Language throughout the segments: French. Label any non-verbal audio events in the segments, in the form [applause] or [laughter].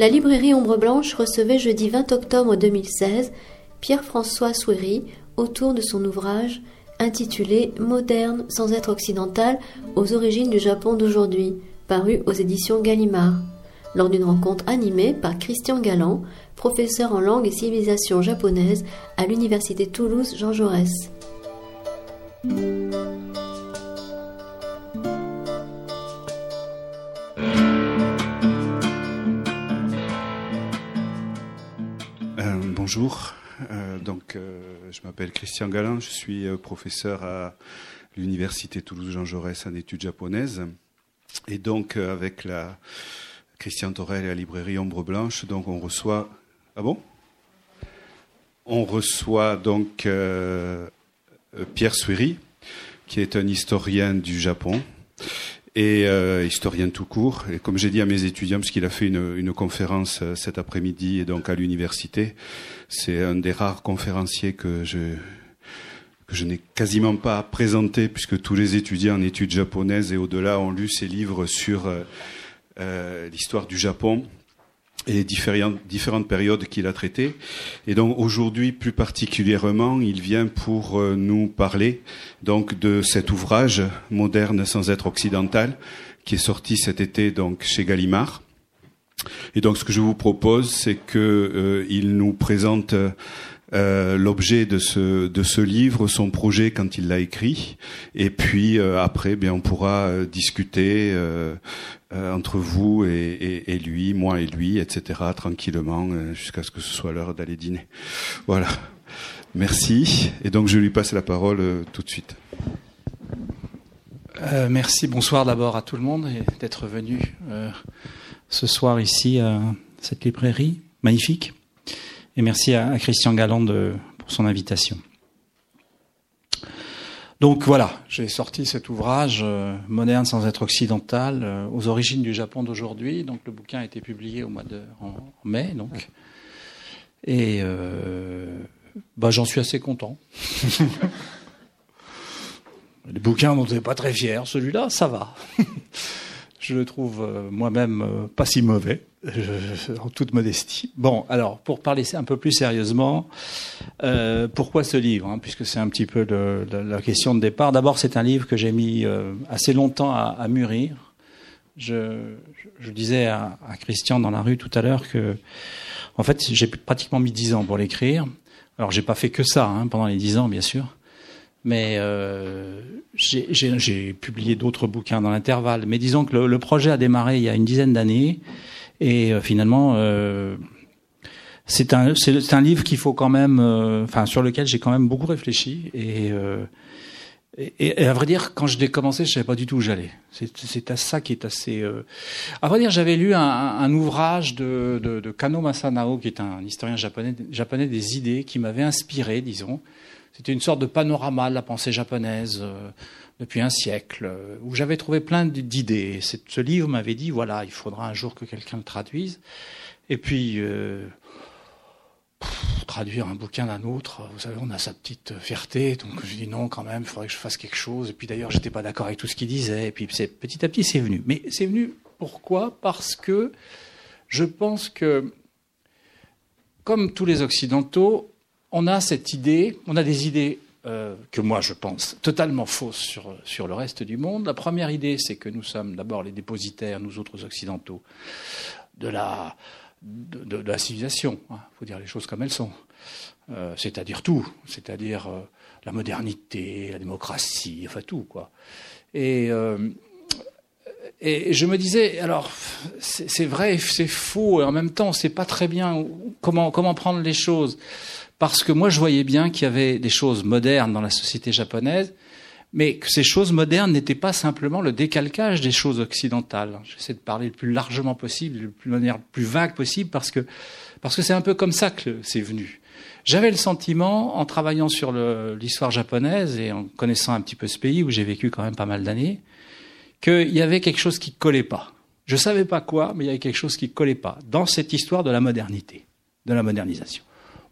La librairie Ombre Blanche recevait jeudi 20 octobre 2016 Pierre-François Souéry autour de son ouvrage intitulé Moderne sans être occidental aux origines du Japon d'aujourd'hui, paru aux éditions Gallimard, lors d'une rencontre animée par Christian Galland, professeur en langue et civilisation japonaise à l'université Toulouse Jean Jaurès. Bonjour. Euh, donc, euh, je m'appelle Christian Galland, je suis euh, professeur à l'université Toulouse Jean Jaurès en études japonaises. Et donc, avec la Christian Torel et la librairie Ombre Blanche, donc on reçoit. Ah bon? On reçoit donc Pierre Suiri, qui est un historien du Japon et euh, historien tout court. Et comme j'ai dit à mes étudiants, parce qu'il a fait une, une conférence euh, cet après-midi et donc à l'université, c'est un des rares conférenciers que je que je n'ai quasiment pas présenté puisque tous les étudiants en études japonaises et au-delà ont lu ses livres sur euh, l'histoire du Japon et différentes, différentes périodes qu'il a traitées. Et donc aujourd'hui, plus particulièrement, il vient pour euh, nous parler donc de cet ouvrage moderne sans être occidental qui est sorti cet été donc chez Gallimard. Et donc ce que je vous propose, c'est que euh, nous présente euh, l'objet de ce de ce livre, son projet quand il l'a écrit, et puis après, bien on pourra discuter euh, entre vous et, et, lui, moi et lui, etc., tranquillement, euh, jusqu'à ce que ce soit l'heure d'aller dîner. Voilà. Merci. Et donc je lui passe la parole euh, tout de suite. merci. Bonsoir d'abord à tout le monde et d'être venu ce soir ici à cette librairie magnifique. Et merci à, Christian Galland pour son invitation. Donc voilà, j'ai sorti cet ouvrage euh, moderne sans être occidental euh, aux origines du Japon d'aujourd'hui. Donc le bouquin a été publié au mois de en, mai, donc et euh, bah, j'en suis assez content. [laughs] Les bouquins dont on pas très fier, celui-là, ça va. [laughs] je le trouve moi-même pas si mauvais. [laughs] en toute modestie. Bon, alors pour parler un peu plus sérieusement, euh, pourquoi ce livre hein, Puisque c'est un petit peu la, question de départ. D'abord, c'est un livre que j'ai mis euh, assez longtemps à, mûrir. Je, disais à, à, Christian dans la rue tout à l'heure que, en fait, j'ai pratiquement mis dix ans pour l'écrire. Alors, j'ai pas fait que ça hein, pendant les dix ans, bien sûr. Mais euh, j'ai publié d'autres bouquins dans l'intervalle. Mais disons que le, le, projet a démarré il y a une dizaine d'années. Et euh, finalement, euh, c'est un, un livre qu'il faut quand même, euh, enfin sur lequel j'ai quand même beaucoup réfléchi et, et, et, à vrai dire, quand je l'ai commencé, je savais pas du tout où j'allais. C'est à ça qui est assez. Euh... À vrai dire, j'avais lu un, un, ouvrage de, de, de, Kano Masanao, qui est un historien japonais, japonais des idées, qui m'avait inspiré, disons. C'était une sorte de panorama de la pensée japonaise depuis un siècle, euh, où j'avais trouvé plein d'idées. Ce livre m'avait dit, voilà, il faudra un jour que quelqu'un le traduise. Et puis, euh, traduire un bouquin d'un autre, vous savez, on a sa petite fierté, donc je dis non quand même, il faudrait que je fasse quelque chose. Et puis d'ailleurs, j'étais pas d'accord avec tout ce qu'il disait. Et puis petit à petit, c'est venu. Mais c'est venu pourquoi? Parce que je pense que, comme tous les Occidentaux, on a cette idée, on a des idées euh, que moi je pense totalement fausse sur, sur le reste du monde. La première idée, c'est que nous sommes d'abord les dépositaires, nous autres occidentaux, de la, de, la civilisation. Il hein, faut dire les choses comme elles sont. Euh, c'est-à-dire tout, c'est-à-dire euh, la modernité, la démocratie, enfin tout, quoi. Et, et je me disais, alors, c'est vrai, c'est faux, et en même temps, sait pas très bien comment, comment prendre les choses? Parce que moi je voyais bien qu'il y avait des choses modernes dans la société japonaise, mais que ces choses modernes n'étaient pas simplement le décalcage des choses occidentales. J'essaie de parler le plus largement possible, de manière plus vague possible, parce que parce que c'est un peu comme ça que c'est venu. J'avais le sentiment, en travaillant sur l'histoire japonaise et en connaissant un petit peu ce pays où j'ai vécu quand même pas mal d'années, qu'il y avait quelque chose qui collait pas. Je savais pas quoi, mais il y avait quelque chose qui collait pas dans cette histoire de la modernité, de la modernisation.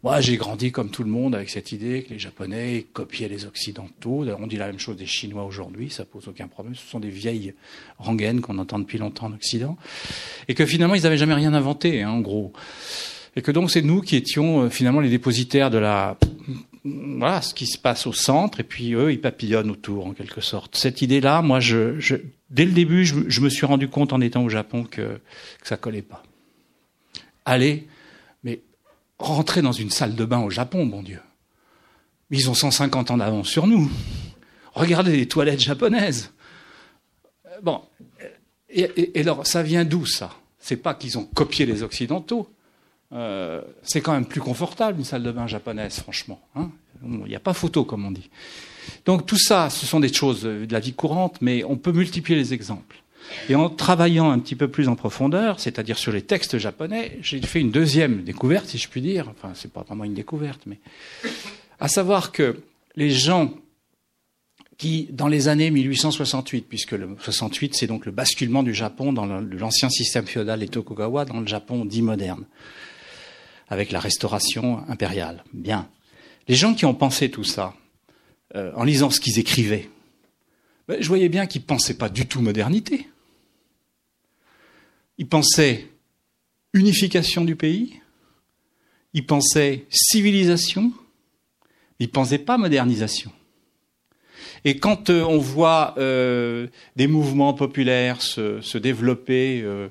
Moi, j'ai grandi comme tout le monde avec cette idée que les Japonais copiaient les Occidentaux. On dit la même chose des Chinois aujourd'hui, ça pose aucun problème. Ce sont des vieilles rengaines qu'on entend depuis longtemps en Occident. et que finalement ils n'avaient jamais rien inventé, hein, en gros, et que donc c'est nous qui étions euh, finalement les dépositaires de la voilà ce qui se passe au centre, et puis eux ils papillonnent autour en quelque sorte. Cette idée-là, moi, je, je, dès le début, je, me suis rendu compte en étant au Japon que, que ça collait pas. Allez, rentrer dans une salle de bain au Japon, bon Dieu. Ils ont 150 ans d'avance sur nous. Regardez les toilettes japonaises. Bon, et, alors, ça vient d'où ça? C'est pas qu'ils ont copié les Occidentaux. Euh, c'est quand même plus confortable une salle de bain japonaise, franchement. Hein Il n'y a pas photo, comme on dit. Donc tout ça, ce sont des choses de la vie courante, mais on peut multiplier les exemples. Et en travaillant un petit peu plus en profondeur, c'est-à-dire sur les textes japonais, j'ai fait une deuxième découverte, si je puis dire. Enfin, c'est pas vraiment une découverte, mais à savoir que les gens qui, dans les années 1868, puisque le 68, c'est donc le basculement du Japon dans l'ancien système féodal des Tokugawa dans le Japon dit moderne, avec la restauration impériale. Bien. Les gens qui ont pensé tout ça, euh, en lisant ce qu'ils écrivaient, ben, je voyais bien qu'ils ne pensaient pas du tout modernité. Ils pensaient unification du pays, ils pensaient civilisation, ils ne pensaient pas modernisation. Et quand euh, on voit euh, des mouvements populaires se, développer euh,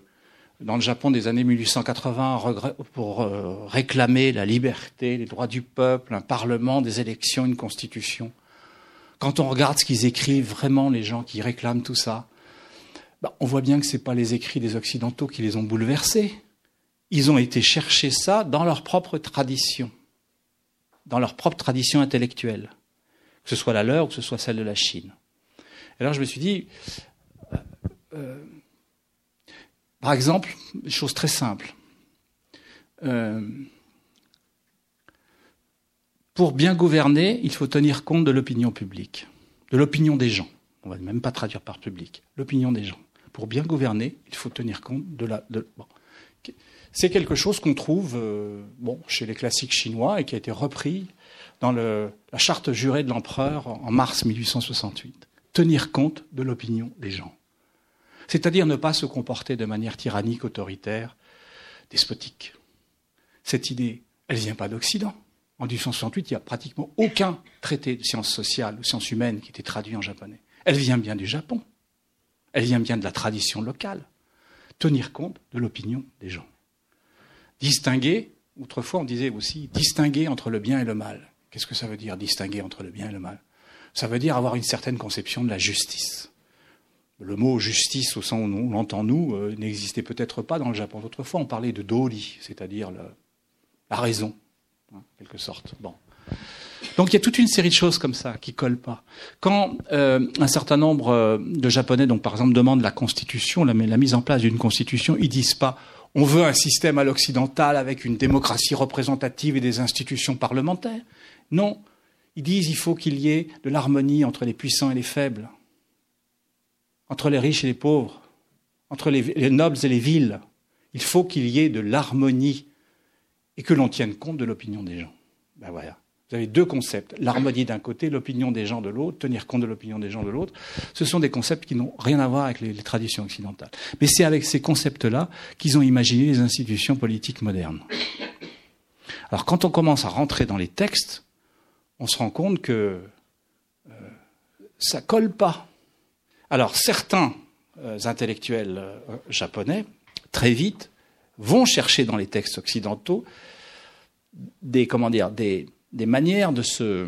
dans le Japon des années 1880 pour réclamer la liberté, les droits du peuple, un parlement, des élections, une constitution, quand on regarde ce qu'ils écrivent, vraiment les gens qui réclament tout ça, bah, on voit bien que ce pas les écrits des Occidentaux qui les ont bouleversés. Ils ont été chercher ça dans leur propre tradition, dans leur propre tradition intellectuelle que ce soit la leur ou que ce soit celle de la Chine. Alors je me suis dit, euh, euh, par exemple, chose très simple. Euh, pour bien gouverner, il faut tenir compte de l'opinion publique, de l'opinion des gens. On va même pas traduire par public, l'opinion des gens. Pour bien gouverner, il faut tenir compte de la. C'est quelque chose qu'on trouve euh, bon, chez les classiques chinois et qui a été repris dans la charte jurée de l'empereur en mars 1868. Tenir compte de l'opinion des gens. C'est-à-dire ne pas se comporter de manière tyrannique, autoritaire, despotique. Cette idée, elle ne vient pas d'Occident. En 1868, il n'y a pratiquement aucun traité de sciences sociales ou sciences humaines qui était traduit en japonais. Elle vient bien du Japon. Elle vient bien de la tradition locale. Tenir compte de l'opinion des gens. Distinguer, autrefois on disait aussi distinguer entre le bien et le mal. Qu'est-ce que ça veut dire distinguer entre le bien et le mal? Ça veut dire avoir une certaine conception de la justice. Le mot justice, au sens où on l'entend nous, euh, n'existait peut-être pas dans le Japon. Autrefois, on parlait de doli, c'est-à-dire la raison, en quelque sorte. Bon. Donc il y a toute une série de choses comme ça qui collent pas. Quand euh, un certain nombre euh, de Japonais, donc par exemple, demandent la constitution, la, mise en place d'une constitution, ils disent pas on veut un système à l'occidental avec une démocratie représentative et des institutions parlementaires. Non, ils disent qu'il faut qu'il y ait de l'harmonie entre les puissants et les faibles, entre les riches et les pauvres, entre les, les nobles et les villes. Il faut qu'il y ait de l'harmonie et que l'on tienne compte de l'opinion des gens. Ben voilà. Vous avez deux concepts, l'harmonie d'un côté, l'opinion des gens de l'autre, tenir compte de l'opinion des gens de l'autre. Ce sont des concepts qui n'ont rien à voir avec les, traditions occidentales. Mais c'est avec ces concepts-là qu'ils ont imaginé les institutions politiques modernes. Alors quand on commence à rentrer dans les textes, on se rend compte que euh, ça colle pas. Alors certains euh, intellectuels euh, japonais, très vite, vont chercher dans les textes occidentaux des comment dire des, des manières de se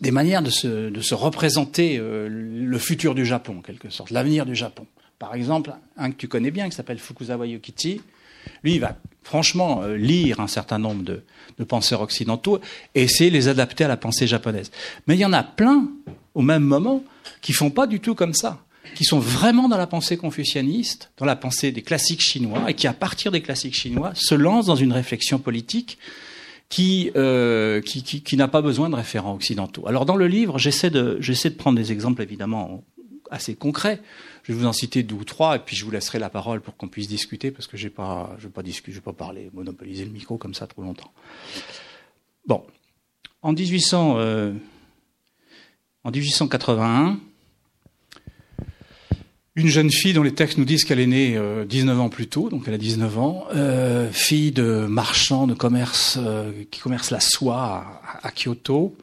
des manières de se, de se représenter euh, le futur du Japon, en quelque sorte, l'avenir du Japon. Par exemple, un que tu connais bien, qui s'appelle Fukuzawa Yokichi, lui, il va franchement euh, lire un certain nombre de, de, penseurs occidentaux et essayer de les adapter à la pensée japonaise. Mais il y en a plein, au même moment, qui font pas du tout comme ça, qui sont vraiment dans la pensée confucianiste, dans la pensée des classiques chinois, et qui, à partir des classiques chinois, se lancent dans une réflexion politique qui, euh, qui, qui, qui n'a pas besoin de référents occidentaux. Alors dans le livre, j'essaie de, j'essaie de prendre des exemples évidemment assez concrets. Je vais vous en citer deux ou trois, et puis je vous laisserai la parole pour qu'on puisse discuter, parce que j'ai pas, je vais pas discuter, je vais pas parler, monopoliser le micro comme ça trop longtemps. Bon, en 1800, euh, en 1881, une jeune fille dont les textes nous disent qu'elle est née 19 ans plus tôt, donc elle a 19 ans, fille de marchand de commerce qui commerce la soie à, Kyoto,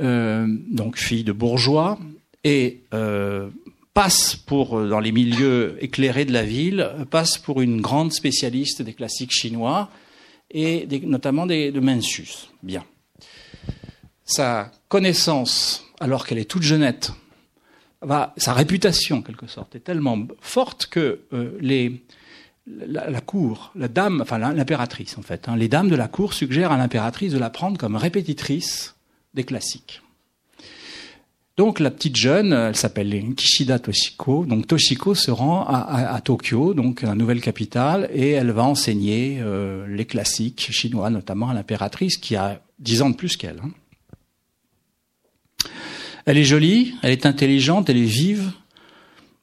donc fille de bourgeois, et passe pour, dans les milieux éclairés de la ville, passe pour une grande spécialiste des classiques chinois, et notamment de Mencius. Bien. Sa connaissance, alors qu'elle est toute jeunette, sa réputation, en quelque sorte, est tellement forte que euh, la, cour, la dame, enfin l'impératrice en fait, hein, les dames de la cour suggèrent à l'impératrice de la prendre comme répétitrice des classiques. Donc la petite jeune, elle s'appelle Kishida Toshiko. Donc Toshiko se rend à, Tokyo, donc la nouvelle capitale, et elle va enseigner euh, les classiques chinois, notamment à l'impératrice qui a dix ans de plus qu'elle. Hein. Elle est jolie, elle est intelligente, elle est vive.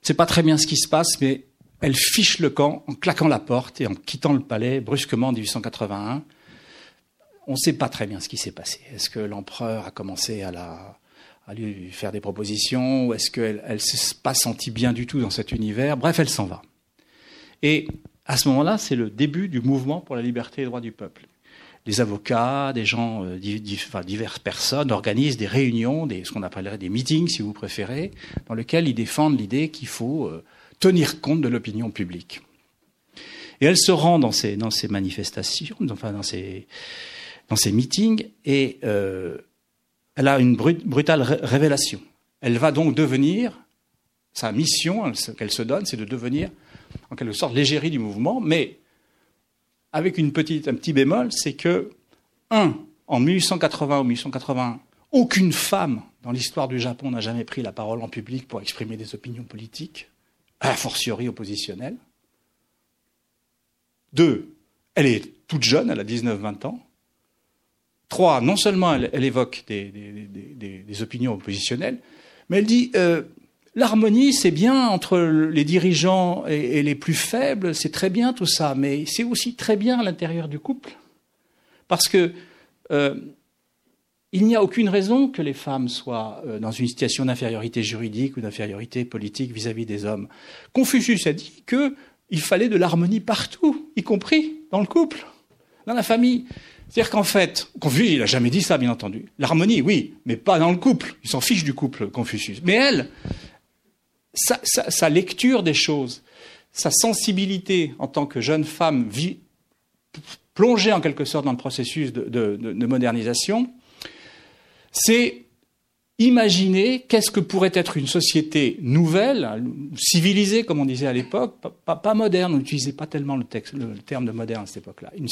C'est pas très bien ce qui se passe, mais elle fiche le camp en claquant la porte et en quittant le palais brusquement en 1881. On ne sait pas très bien ce qui s'est passé. Est-ce que l'empereur a commencé à lui faire des propositions, ou est-ce qu'elle ne s'est pas sentie bien du tout dans cet univers? Bref, elle s'en va. Et à ce moment-là, c'est le début du mouvement pour la liberté et les droits du peuple. Les avocats, des gens, euh, diverses personnes organisent des réunions, des, ce qu'on appellerait des meetings, si vous préférez, dans lesquels ils défendent l'idée qu'il faut euh, tenir compte de l'opinion publique. Et elle se rend dans ces, dans ces manifestations, enfin dans ces, dans ces meetings, et euh, elle a une brutale révélation. Elle va donc devenir, sa mission qu'elle se donne, c'est de devenir en quelque sorte l'égérie du mouvement, mais avec une petite, un petit bémol, c'est que, un, en 1880 ou 1881, aucune femme dans l'histoire du Japon n'a jamais pris la parole en public pour exprimer des opinions politiques, a fortiori oppositionnelles. Deux, elle est toute jeune, elle a 19-20 ans. Trois, non seulement elle, évoque des, opinions oppositionnelles, mais elle dit euh, l'harmonie, c'est bien entre les dirigeants et, les plus faibles, c'est très bien tout ça, mais c'est aussi très bien à l'intérieur du couple, parce que euh, il n'y a aucune raison que les femmes soient euh, dans une situation d'infériorité juridique ou d'infériorité politique vis-à-vis des hommes. Confucius a dit qu'il fallait de l'harmonie partout, y compris dans le couple, dans la famille. C'est-à-dire qu'en fait, Confucius, il n'a jamais dit ça, bien entendu. L'harmonie, oui, mais pas dans le couple. Il s'en fiche du couple, Confucius. Mais elle, sa, lecture des choses, sa sensibilité en tant que jeune femme plongée en quelque sorte dans le processus de modernisation, c'est Imaginez qu'est-ce que pourrait être une société nouvelle, civilisée, comme on disait à l'époque, pas, moderne, on n'utilisait pas tellement le, terme de moderne à cette époque-là, une,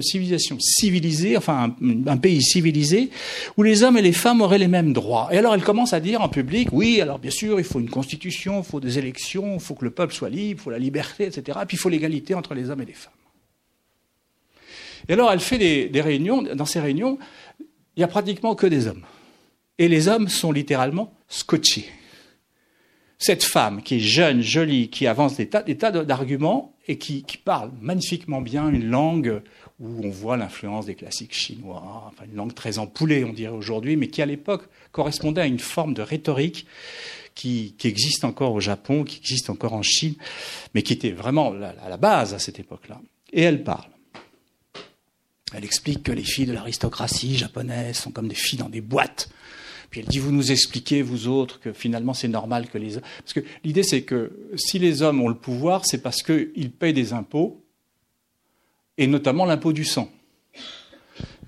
civilisation civilisée, enfin un, pays civilisé, où les hommes et les femmes auraient les mêmes droits. Et alors elle commence à dire en public, oui, alors bien sûr, il faut une constitution, il faut des élections, il faut que le peuple soit libre, il faut la liberté, etc. Et puis il faut l'égalité entre les hommes et les femmes. Et alors elle fait des réunions, dans ces réunions, il n'y a pratiquement que des hommes et les hommes sont littéralement scotchés. Cette femme qui est jeune, jolie, qui avance des tas, d'arguments et qui, parle magnifiquement bien une langue où on voit l'influence des classiques chinois, enfin une langue très empoulée, on dirait aujourd'hui, mais qui à l'époque correspondait à une forme de rhétorique qui, existe encore au Japon, qui existe encore en Chine, mais qui était vraiment à la base à cette époque-là. Et elle parle. Elle explique que les filles de l'aristocratie japonaise sont comme des filles dans des boîtes puis elle dit, vous nous expliquez, vous autres, que finalement c'est normal que les... Parce que l'idée c'est que si les hommes ont le pouvoir, c'est parce qu'ils payent des impôts, et notamment l'impôt du sang.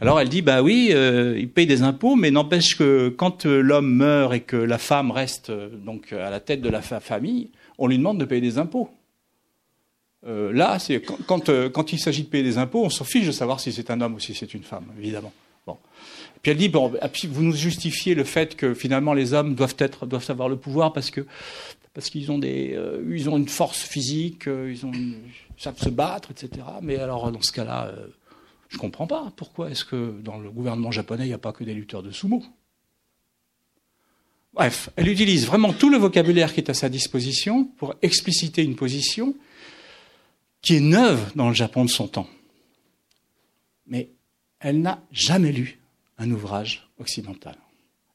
Alors elle dit, bah oui, euh, ils payent des impôts, mais n'empêche que quand euh, l'homme meurt et que la femme reste euh, donc à la tête de la famille, on lui demande de payer des impôts. là, c'est quand, quand, il s'agit de payer des impôts, on s'en fiche de savoir si c'est un homme ou si c'est une femme, évidemment. Puis elle dit bon, vous nous justifiez le fait que finalement les hommes doivent être, doivent avoir le pouvoir parce que parce qu'ils ont des, euh, ils ont une force physique, euh, ils ont, savent se battre, etc. Mais alors dans ce cas-là, euh, je comprends pas. Pourquoi est-ce que dans le gouvernement japonais il n'y a pas que des lutteurs de sumo? Bref, elle utilise vraiment tout le vocabulaire qui est à sa disposition pour expliciter une position qui est neuve dans le Japon de son temps. Mais elle n'a jamais lu un ouvrage occidental.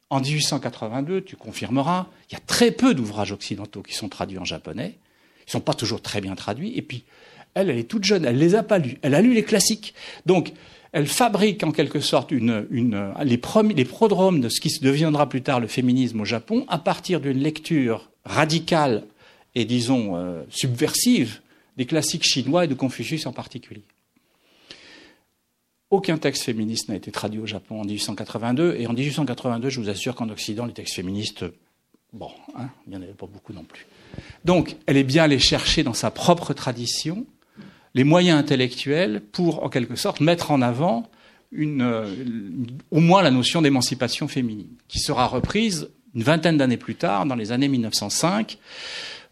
En 1882, tu confirmeras, il y a très peu d'ouvrages occidentaux qui sont traduits en japonais. Ils ne sont pas toujours très bien traduits. Et puis, elle, elle est toute jeune, elle les a pas lus. Elle a lu les classiques. Donc, elle fabrique en quelque sorte les prodromes de ce qui deviendra plus tard le féminisme au Japon à partir d'une lecture radicale et disons euh, subversive des classiques chinois et de Confucius en particulier. Aucun texte féministe n'a été traduit au Japon en 1882, et en 1882, je vous assure qu'en Occident, les textes féministes, bon, hein, il n'y en avait pas beaucoup non plus. Donc, elle est bien allée chercher dans sa propre tradition les moyens intellectuels pour, en quelque sorte, mettre en avant une, euh, au moins la notion d'émancipation féminine, qui sera reprise une vingtaine d'années plus tard, dans les années 1905,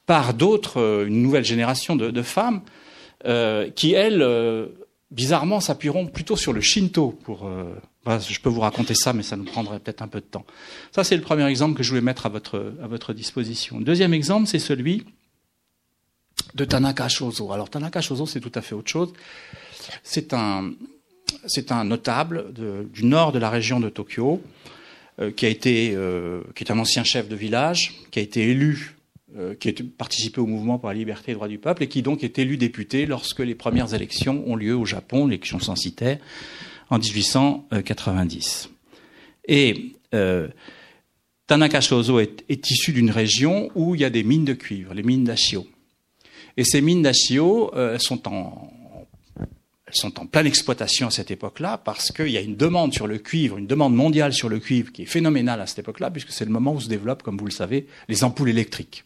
par d'autres, euh, une nouvelle génération de, femmes, euh, qui, elles, bizarrement, s'appuieront plutôt sur le Shinto pour. je peux vous raconter ça, mais ça nous prendrait peut-être un peu de temps. Ça, c'est le premier exemple que je voulais mettre à votre, à votre disposition. Deuxième exemple, c'est celui de Tanaka Shozo. Alors Tanaka Shozo, c'est tout à fait autre chose. C'est un, c'est un notable du nord de la région de Tokyo, euh, qui a été, euh, qui est un ancien chef de village, qui a été élu, euh, qui a participé au mouvement pour la liberté et le droit du peuple, et qui donc est élu député lorsque les premières élections ont lieu au Japon, l'élection censitaire, en 1890. Et Tanaka Shozo est, est issu d'une région où il y a des mines de cuivre, les mines d'Ashio. Et ces mines d'Ashio, euh, sont en, sont en pleine exploitation à cette époque-là parce qu'il y a une demande sur le cuivre, une demande mondiale sur le cuivre qui est phénoménale à cette époque-là puisque c'est le moment où se développent, comme vous le savez, les ampoules électriques.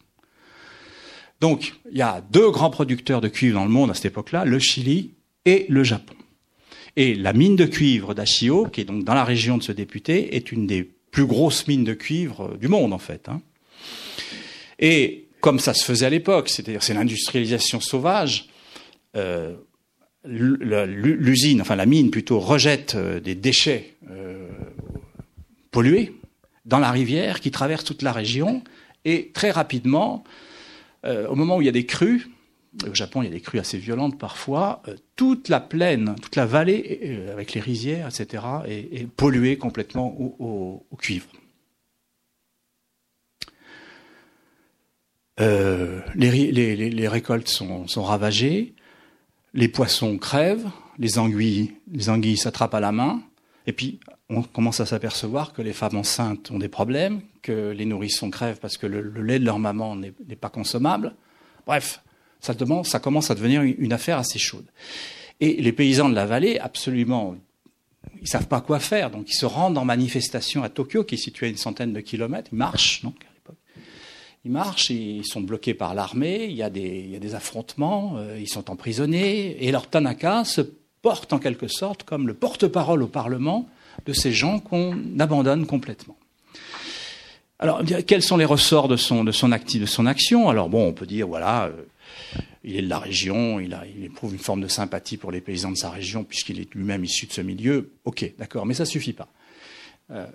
Donc, il y a deux grands producteurs de cuivre dans le monde à cette époque-là, le Chili et le Japon. Et la mine de cuivre d'Ashio, qui est donc dans la région de ce député, est une des plus grosses mines de cuivre du monde, en fait. Hein. Et comme ça se faisait à l'époque, c'est-à-dire c'est l'industrialisation sauvage. Euh, l'usine, enfin la mine plutôt, rejette euh, des déchets euh, pollués dans la rivière qui traverse toute la région et très rapidement, au moment où il y a des crues, au Japon il y a des crues assez violentes parfois, toute la plaine, toute la vallée avec les rizières, etc., est, polluée complètement au cuivre. Euh, les, récoltes sont, ravagées, les poissons crèvent, les anguilles s'attrapent à la main, et puis on commence à s'apercevoir que les femmes enceintes ont des problèmes, que les nourrissons crèvent parce que le, lait de leur maman n'est pas consommable. Bref, ça, commence à devenir une affaire assez chaude. Et les paysans de la vallée, absolument, ils savent pas quoi faire, donc ils se rendent en manifestation à Tokyo, qui est située à une centaine de kilomètres, ils marchent, donc ils marchent, ils sont bloqués par l'armée, il, y a des affrontements, euh, ils sont emprisonnés, et leur Tanaka se porte en quelque sorte comme le porte-parole au Parlement de ces gens qu'on abandonne complètement. Alors, quels sont les ressorts de son, de son, de son action? Alors bon, on peut dire, voilà, euh, il est de la région, il, éprouve une forme de sympathie pour les paysans de sa région, puisqu'il est lui-même issu de ce milieu. Ok, d'accord, mais ça suffit pas. Euh,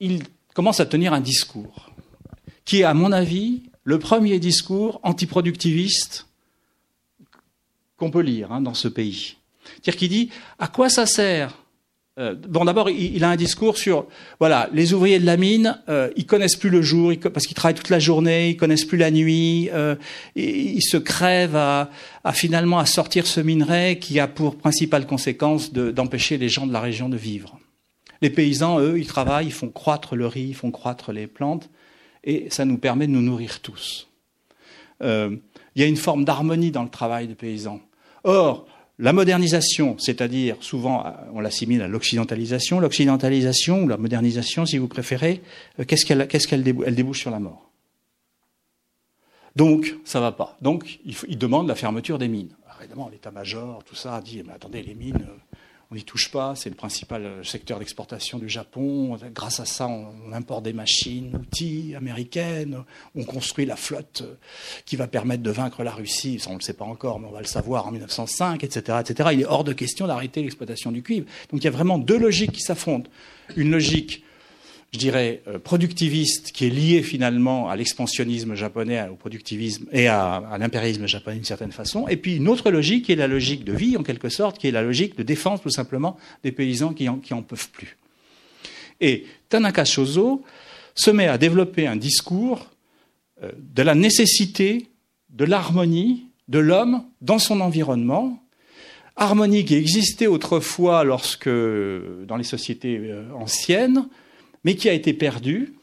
il commence à tenir un discours qui est, à mon avis, le premier discours antiproductiviste qu'on peut lire hein, dans ce pays. C'est-à-dire qu'il dit à quoi ça sert euh, Bon, d'abord, il, a un discours sur voilà, les ouvriers de la mine, euh, ils connaissent plus le jour parce qu'ils travaillent toute la journée, ils connaissent plus la nuit, euh, ils, se crèvent à, finalement à sortir ce minerai qui a pour principale conséquence d'empêcher les gens de la région de vivre. Les paysans, eux, ils travaillent, ils font croître le riz, ils font croître les plantes, et ça nous permet de nous nourrir tous. Il y a une forme d'harmonie dans le travail des paysans. Or, la modernisation, c'est-à-dire souvent on l'assimile à l'occidentalisation, l'occidentalisation ou la modernisation, si vous préférez, euh, qu'est-ce qu'elle qu'est-ce qu'elle débouche, elle débouche sur la mort? Donc, ça va pas. Donc, il, il demande la fermeture des mines. évidemment, l'état-major, tout ça, dit mais attendez, les mines, on n'y touche pas, c'est le principal euh, secteur d'exportation du Japon. Grâce à ça, on importe des machines, outils américaines, on construit la flotte euh, qui va permettre de vaincre la Russie. Ça, on ne le sait pas encore, mais on va le savoir en 1905, etc., etc. Il est hors de question d'arrêter l'exploitation du cuivre. Donc il y a vraiment deux logiques qui s'affrontent. Une logique je dirais, euh, productiviste qui est lié finalement à l'expansionnisme japonais, au productivisme et à, l'impérialisme japonais d'une certaine façon, et puis une autre logique qui est la logique de vie en quelque sorte, qui est la logique de défense tout simplement des paysans qui en, peuvent plus. Et Tanaka Shozo se met à développer un discours euh, de la nécessité de l'harmonie de l'homme dans son environnement, harmonie qui existait autrefois lorsque dans les sociétés euh, anciennes, mais qui a été perdue.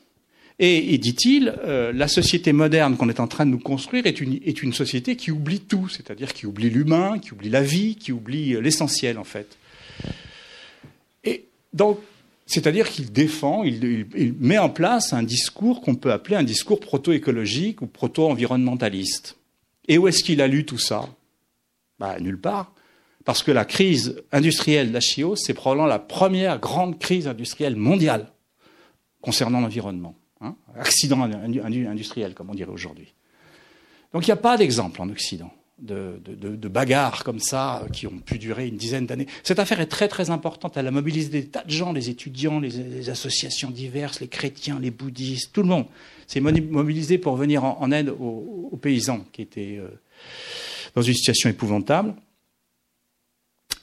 Et, dit-il, euh, la société moderne qu'on est en train de nous construire est une, société qui oublie tout, c'est-à-dire qui oublie l'humain, qui oublie la vie, qui oublie l'essentiel en fait. Et donc, c'est-à-dire qu'il défend, il, met en place un discours qu'on peut appeler un discours proto-écologique ou proto-environnementaliste. Et où est-ce qu'il a lu tout ça? Bah, Nulle part. Parce que la crise industrielle d'Achio, c'est probablement la première grande crise industrielle mondiale concernant l'environnement. Hein Accident industriel, comme on dirait aujourd'hui. Donc il n'y a pas d'exemple en Occident de, bagarres comme ça euh, qui ont pu durer une dizaine d'années. Cette affaire est très très importante. Elle a mobilisé des tas de gens, les étudiants, les, associations diverses, les chrétiens, les bouddhistes, tout le monde s'est mobilisé pour venir en, aide aux, paysans qui étaient euh, dans une situation épouvantable.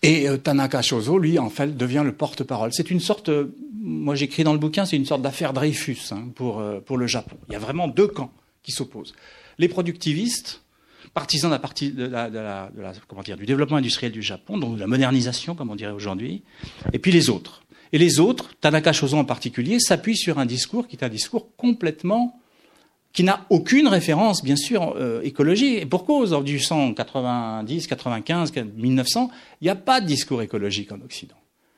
Et euh, Tanaka Shozo, lui, en fait, devient le porte-parole. C'est une sorte, moi j'écris dans le bouquin, c'est une sorte d'affaire Dreyfus hein, pour, pour le Japon. Il y a vraiment deux camps qui s'opposent. Les productivistes, partisans de la, de la, comment dire, du développement industriel du Japon, donc de la modernisation, comme on dirait aujourd'hui, et puis les autres. Et les autres, Tanaka Shozo en particulier, s'appuient sur un discours qui est un discours complètement qui n'a aucune référence, bien sûr, euh, écologique. Et pour cause, en 1890, 95, 1900, il n'y a pas de discours écologique en Occident?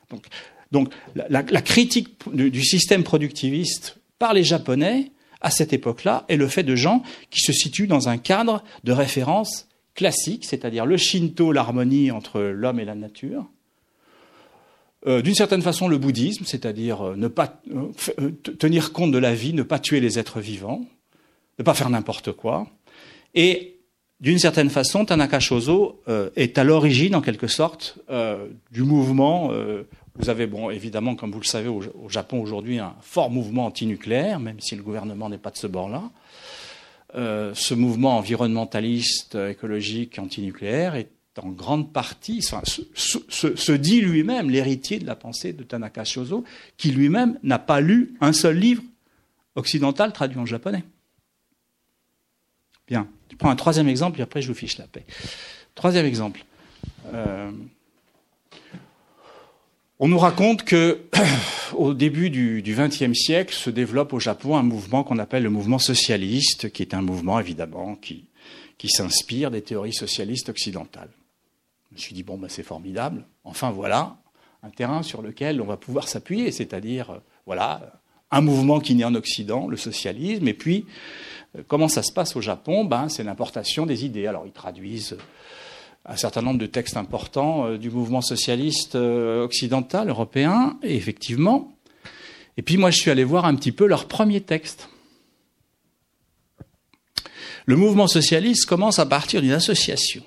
Donc, donc la, critique du, du, système productiviste par les Japonais à cette époque-là est le fait de gens qui se situent dans un cadre de référence classique, c'est-à-dire le Shinto, l'harmonie entre l'homme et la nature, euh, d'une certaine façon le bouddhisme, c'est-à-dire euh, ne pas euh, tenir compte de la vie, ne pas tuer les êtres vivants, ne pas faire n'importe quoi, et d'une certaine façon, Tanaka Shozo est à l'origine, en quelque sorte, du mouvement vous avez, bon, évidemment, comme vous le savez, au, Japon aujourd'hui, un fort mouvement antinucléaire, même si le gouvernement n'est pas de ce bord-là. Euh, ce mouvement environnementaliste, écologique, antinucléaire est en grande partie, enfin, se, dit lui-même l'héritier de la pensée de Tanaka Shozo, qui lui-même n'a pas lu un seul livre occidental traduit en japonais. Bien, je prends un troisième exemple, et après je vous fiche la paix. Troisième exemple. Euh, on nous raconte que, [coughs] au début du XXe siècle, se développe au Japon un mouvement qu'on appelle le mouvement socialiste, qui est un mouvement évidemment qui, qui s'inspire des théories socialistes occidentales. Je me suis dit bon, ben, c'est formidable. Enfin voilà un terrain sur lequel on va pouvoir s'appuyer, c'est-à-dire euh, voilà un mouvement qui naît en Occident, le socialisme, et puis comment ça se passe au Japon? Ben c'est l'importation des idées. Alors ils traduisent un certain nombre de textes importants euh, du mouvement socialiste euh, occidental, européen, effectivement. Et puis moi, je suis allé voir un petit peu leur premier texte. Le mouvement socialiste commence à partir d'une association,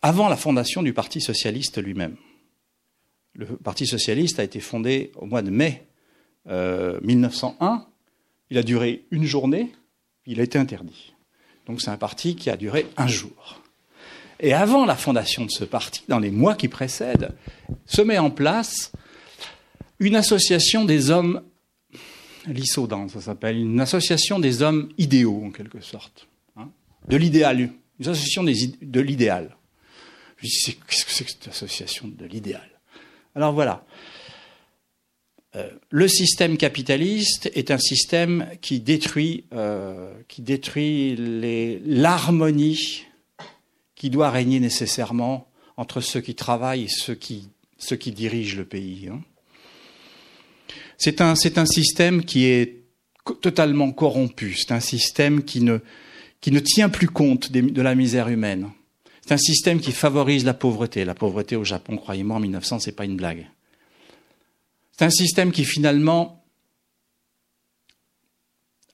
avant la fondation du Parti socialiste lui-même. Le Parti socialiste a été fondé au mois de mai 1901. Il a duré une journée, il a été interdit. Donc c'est un parti qui a duré un jour. Et avant la fondation de ce parti, dans les mois qui précèdent, se met en place une association des hommes, l'ISODAN, ça s'appelle, une association des hommes idéaux, en quelque sorte, hein, de l'idéal, une association de l'idéal. Je dis, qu'est-ce que c'est que cette association de l'idéal? Alors voilà. Euh, le système capitaliste est un système qui détruit, euh, qui détruit l'harmonie qui doit régner nécessairement entre ceux qui travaillent et ceux qui, ceux qui dirigent le pays. Hein. C'est un, un, système qui est totalement corrompu, c'est un système qui ne, qui ne tient plus compte de la misère humaine. C'est un système qui favorise la pauvreté. La pauvreté au Japon, croyez-moi, en 1900, c'est pas une blague. C'est un système qui finalement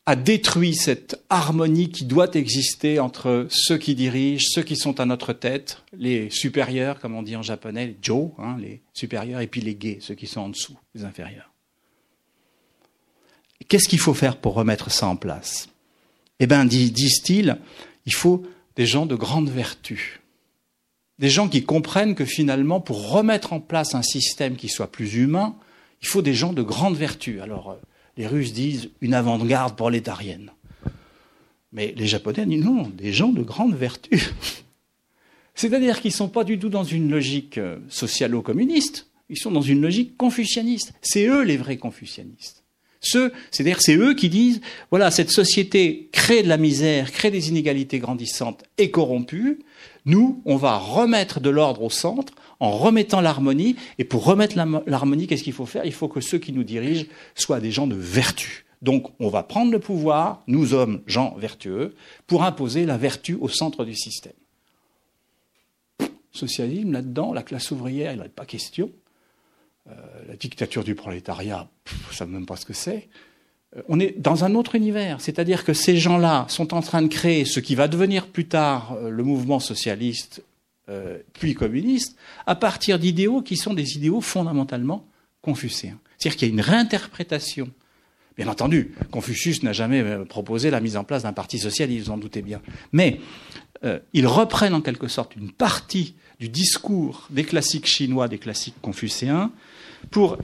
a détruit cette harmonie qui doit exister entre ceux qui dirigent, ceux qui sont à notre tête, les supérieurs, comme on dit en japonais, les jo, hein, les supérieurs, et puis les gays, ceux qui sont en dessous, les inférieurs. Qu'est-ce qu'il faut faire pour remettre ça en place? Eh bien, disent-ils, il faut des gens de grande vertu. Des gens qui comprennent que finalement, pour remettre en place un système qui soit plus humain, il faut des gens de grande vertu. Alors, euh, les Russes disent une avant-garde prolétarienne. Mais les Japonais disent non, des gens de grande vertu. [laughs] C'est-à-dire qu'ils ne sont pas du tout dans une logique euh, socialo-communiste, ils sont dans une logique confucianiste. C'est eux les vrais confucianistes. c'est-à-dire c'est eux qui disent, voilà, cette société crée de la misère, crée des inégalités grandissantes et corrompues. Nous, on va remettre de l'ordre au centre en remettant l'harmonie. Et pour remettre l'harmonie, qu'est-ce qu'il faut faire? Il faut que ceux qui nous dirigent soient des gens de vertu. Donc, on va prendre le pouvoir, nous hommes, gens vertueux, pour imposer la vertu au centre du système. Socialisme, là-dedans, la classe ouvrière, il n'en a pas question. Euh, la dictature du prolétariat, je ne sais même pas ce que c'est. Euh, on est dans un autre univers, c'est-à-dire que ces gens-là sont en train de créer ce qui va devenir plus tard euh, le mouvement socialiste, puis communiste, à partir d'idéaux qui sont des idéaux fondamentalement confucéens. C'est-à-dire qu'il y a une réinterprétation Bien entendu, Confucius n'a jamais euh, proposé la mise en place d'un parti socialiste, vous en doutez bien. Mais euh, ils reprennent en quelque sorte une partie du discours des classiques chinois, des classiques confucéens, pour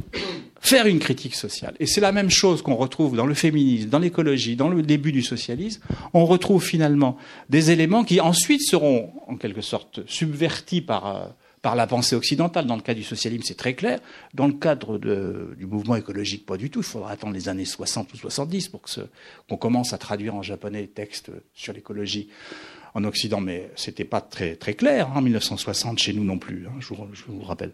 faire une critique sociale. Et c'est la même chose qu'on retrouve dans le féminisme, dans l'écologie, dans le début du socialisme. On retrouve finalement des éléments qui ensuite seront en quelque sorte subvertis par... Euh, la pensée occidentale. Dans le cas du socialisme, c'est très clair. Dans le cadre du mouvement écologique, pas du tout. Il faudra attendre les années 60 ou 70 pour qu'on commence à traduire en japonais les textes sur l'écologie en Occident, mais c'était pas très clair hein, en 1960 chez nous non plus. Hein, je, vous, rappelle.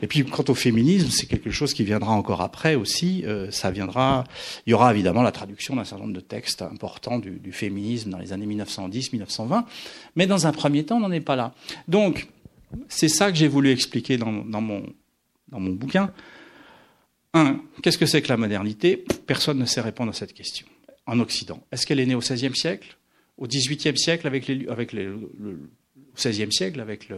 Et puis quant au féminisme, c'est quelque chose qui viendra encore après aussi. Euh, ça viendra. Il y aura évidemment la traduction d'un certain nombre de textes importants du, féminisme dans les années 1910-1920, mais dans un premier temps, on n'en est pas là. Donc c'est ça que j'ai voulu expliquer dans, mon, bouquin. Un, qu'est-ce que c'est que la modernité? Personne ne sait répondre à cette question. En Occident, est-ce qu'elle est née au XVIe siècle? Au XVIIIe siècle avec, XVIe siècle avec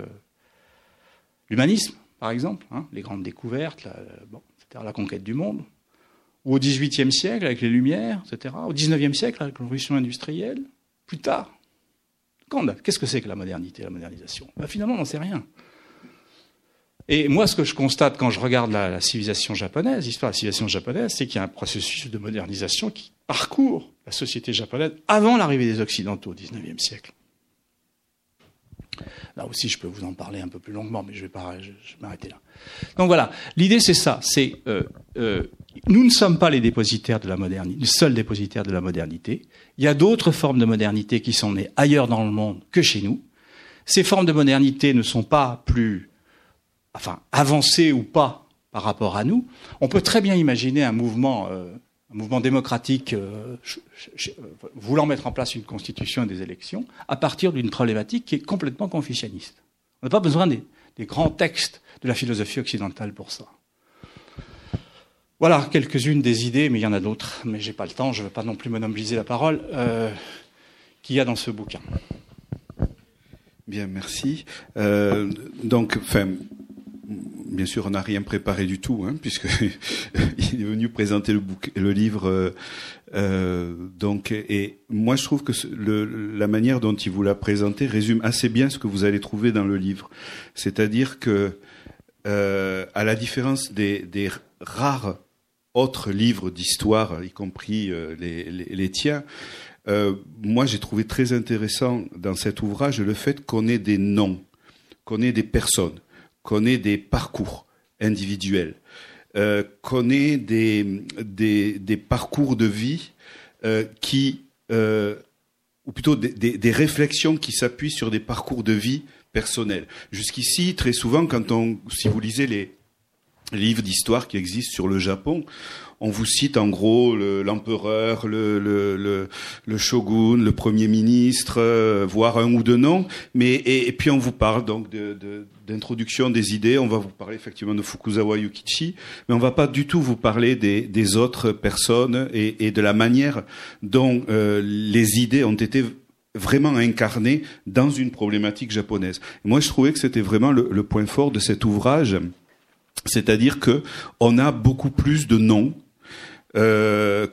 l'humanisme, par exemple, hein, les grandes découvertes, la, la conquête du monde ou au XVIIIe siècle avec les Lumières, etc., au XIXe siècle avec la révolution industrielle, plus tard, Qu'est-ce que c'est que la modernité, la modernisation? Ben, Finalement, on n'en sait rien. Et moi, ce que je constate quand je regarde la, civilisation japonaise, l'histoire de la civilisation japonaise, c'est qu'il y a un processus de modernisation qui parcourt la société japonaise avant l'arrivée des Occidentaux au XIXe siècle. Là aussi, je peux vous en parler un peu plus longuement, mais je vais, m'arrêter là. Donc voilà, l'idée c'est ça, c'est euh, euh, nous ne sommes pas les dépositaires de la modernité, les seuls dépositaires de la modernité. Il y a d'autres formes de modernité qui sont nées ailleurs dans le monde que chez nous. Ces formes de modernité ne sont pas plus, enfin, avancées ou pas par rapport à nous. On peut très bien imaginer un mouvement, euh, un mouvement démocratique euh, voulant mettre en place une constitution et des élections à partir d'une problématique qui est complètement confucianiste. On n'a pas besoin des grands textes de la philosophie occidentale pour ça. Voilà quelques-unes des idées, mais il y en a d'autres, mais j'ai pas le temps, je ne veux pas non plus monopoliser la parole, euh, qu'il y a dans ce bouquin. Bien, merci. Euh, donc, enfin, bien sûr, on n'a rien préparé du tout, hein, puisque [laughs] est venu présenter le, le livre. Euh, donc, et moi, je trouve que le, la manière dont il vous l'a présenté résume assez bien ce que vous allez trouver dans le livre. C'est-à-dire que, euh, à la différence des, des rares autres livres d'histoire, y compris euh, les, tiens, euh, moi j'ai trouvé très intéressant dans cet ouvrage le fait qu'on ait des noms, qu'on ait des personnes, ait des parcours individuels, euh, qu'on ait des, parcours de vie qui, ou plutôt des, des réflexions qui s'appuient sur des parcours de vie personnels. Jusqu'ici, très souvent, quand on, si vous lisez les, livres d'histoire qui existent sur le Japon. On vous cite en gros l'empereur, le, le, le, shogun, le premier ministre, euh, voire un ou deux noms. Mais et, puis on vous parle donc d'introduction de, des idées. On va vous parler effectivement de Fukuzawa Yukichi, mais on va pas du tout vous parler des, des autres personnes et, et, de la manière dont euh, les idées ont été vraiment incarnées dans une problématique japonaise. moi, je trouvais que c'était vraiment le, le point fort de cet ouvrage c'est-à-dire que on a beaucoup plus de noms euh,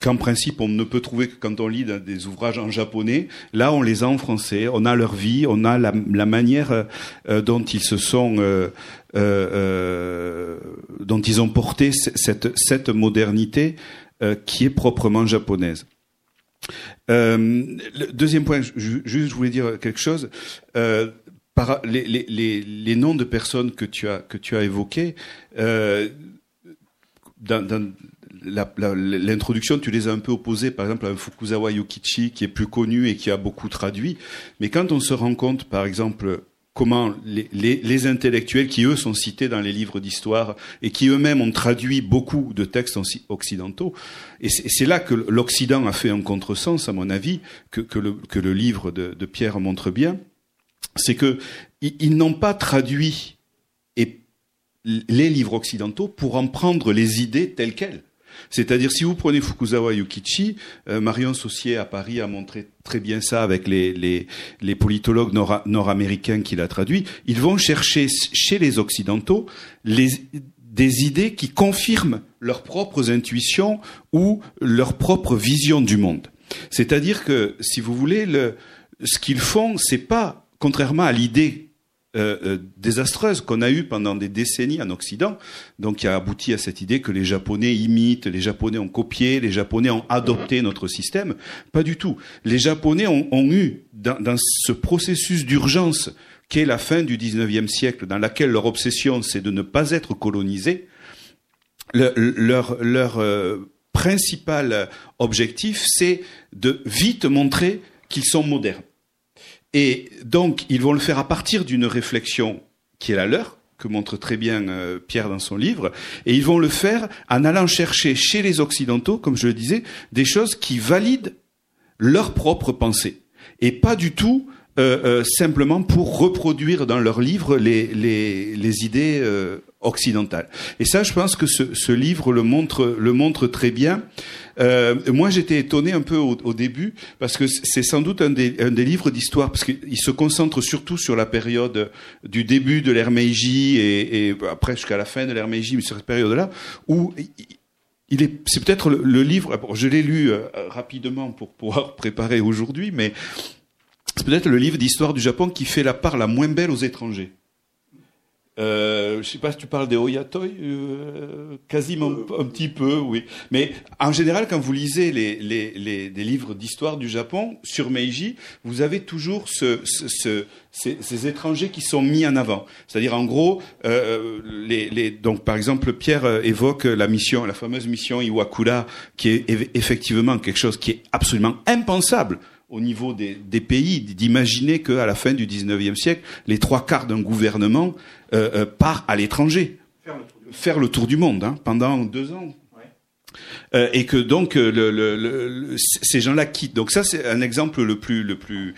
qu'en principe on ne peut trouver que quand on lit des ouvrages en japonais. Là, on les a en français. On a leur vie, on a la, manière dont ils se sont, dont ils ont porté cette, modernité qui est proprement japonaise. Euh, le deuxième point, juste je voulais dire quelque chose. Euh, les, noms de personnes que tu as que évoqués, euh, dans l'introduction, tu les as un peu opposés, par exemple, à un Fukuzawa Yukichi qui est plus connu et qui a beaucoup traduit. Mais quand on se rend compte, par exemple, comment les, les, les, intellectuels qui, eux, sont cités dans les livres d'histoire et qui eux-mêmes ont traduit beaucoup de textes occidentaux. Et c'est là que l'Occident a fait un contresens, à mon avis, que, que, le, que le, livre de, de, Pierre montre bien. C'est que ils, n'ont pas traduit les livres occidentaux pour en prendre les idées telles quelles. C'est-à-dire, si vous prenez Fukuzawa Yukichi, euh, Marion Saucier à Paris a montré très bien ça avec les, les, les politologues nord-américains qu'il a traduits, ils vont chercher chez les Occidentaux les, des idées qui confirment leurs propres intuitions ou leur propre vision du monde. C'est-à-dire que, si vous voulez, le, ce qu'ils font, c'est pas, contrairement à l'idée euh, euh, désastreuse qu'on a eue pendant des décennies en Occident, donc qui a abouti à cette idée que les Japonais imitent, les Japonais ont copié, les Japonais ont adopté notre système. Pas du tout. Les Japonais ont, eu, dans, ce processus d'urgence qu'est la fin du 19e siècle, dans laquelle leur obsession c'est de ne pas être colonisés, le, leur, leur euh, principal objectif c'est de vite montrer qu'ils sont modernes. Et donc, ils vont le faire à partir d'une réflexion qui est la leur, que montre très bien euh, Pierre dans son livre, et ils vont le faire en allant chercher chez les Occidentaux, comme je le disais, des choses qui valident leur propre pensée, et pas du tout euh, euh, simplement pour reproduire dans leur livre les, idées occidentale. Et ça, je pense que ce, ce, livre le montre, le montre très bien. Euh, moi, j'étais étonné un peu au, au début parce que c'est sans doute un des, un des livres d'histoire parce qu'il se concentre surtout sur la période du début de l'ère Meiji et, et après jusqu'à la fin de l'ère Meiji, mais sur cette période-là où il est, c'est peut-être le, le, livre. Je l'ai lu euh, rapidement pour pouvoir [laughs] préparer aujourd'hui, mais c'est peut-être le livre d'histoire du Japon qui fait la part la moins belle aux étrangers. Euh, je sais pas si tu parles des Oyatoi, euh, quasiment un, petit peu, oui. Mais en général, quand vous lisez les, les, les des livres d'histoire du Japon sur Meiji, vous avez toujours ce, ce, ces, ces, étrangers qui sont mis en avant. C'est-à-dire, en gros, euh, les, les, donc par exemple, Pierre euh, évoque la mission, la fameuse mission Iwakura, qui est effectivement quelque chose qui est absolument impensable au niveau des, des pays, d'imaginer qu'à la fin du 19e siècle, les trois quarts d'un gouvernement euh, euh, part à l'étranger, faire, le tour du monde hein, pendant deux ans. Euh, et que donc euh, ces gens-là quittent. Donc ça c'est un exemple le plus le plus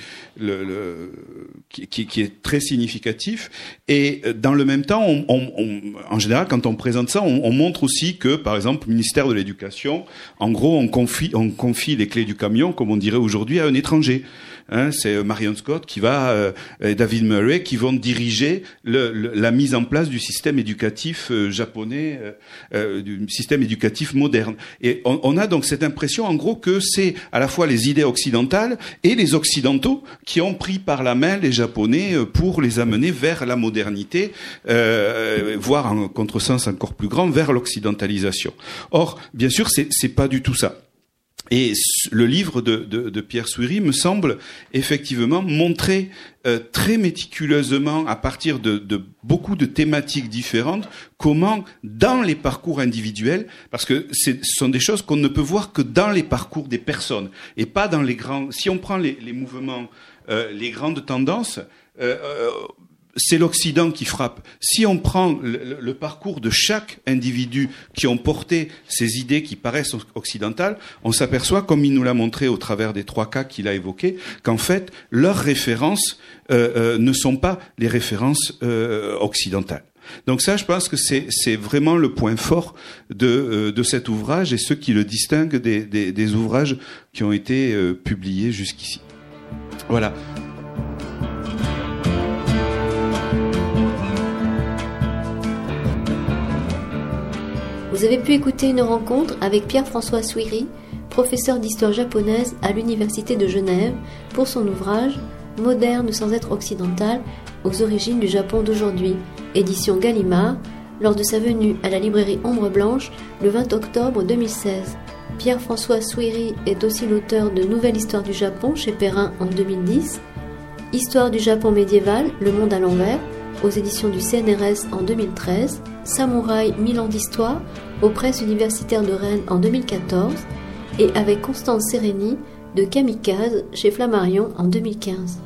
qui, qui, est très significatif. Et euh, dans le même temps, en général, quand on présente ça, on, montre aussi que, par exemple, le ministère de l'Éducation, en gros, on confie on confie les clés du camion, comme on dirait aujourd'hui, à un étranger. Hein, c'est Marion Scott qui va David Murray qui vont diriger la mise en place du système éducatif japonais, du système éducatif moderne. On, on, a donc cette impression, en gros, que c'est à la fois les idées occidentales et les occidentaux qui ont pris par la main les Japonais pour les amener vers la modernité, voire en contresens encore plus grand, vers l'occidentalisation. Or, bien sûr, c'est pas du tout ça. Et le livre de, de, de Pierre Souiri me semble effectivement montrer euh, très méticuleusement, à partir de, de, beaucoup de thématiques différentes, comment, dans les parcours individuels, parce que ce sont des choses qu'on ne peut voir que dans les parcours des personnes, et pas dans les grands... Si on prend les, les mouvements, euh, les grandes tendances, euh, euh c'est l'Occident qui frappe. Si on prend le, parcours de chaque individu qui ont porté ces idées qui paraissent occidentales, on s'aperçoit, comme il nous l'a montré au travers des trois cas qu'il a évoqués, qu'en fait, leurs références euh, euh, ne sont pas les références euh, occidentales. Donc ça, je pense que c'est vraiment le point fort de, euh, de, cet ouvrage et ce qui le distingue des, des, des ouvrages qui ont été euh, publiés jusqu'ici. Voilà. Vous avez pu écouter une rencontre avec Pierre-François Souiri, professeur d'histoire japonaise à l'Université de Genève pour son ouvrage Moderne sans être occidental aux origines du Japon d'aujourd'hui, édition Gallimard, lors de sa venue à la librairie Ombre Blanche le 20 octobre 2016. Pierre-François Souiri est aussi l'auteur de Nouvelle histoire du Japon chez Perrin en 2010, Histoire du Japon médiéval, Le monde à l'envers, aux éditions du CNRS en 2013, Samouraï 1000 ans d'histoire, aux presses universitaires de Rennes en 2014, et avec Constance Sérény de Kamikaze chez Flammarion en 2015.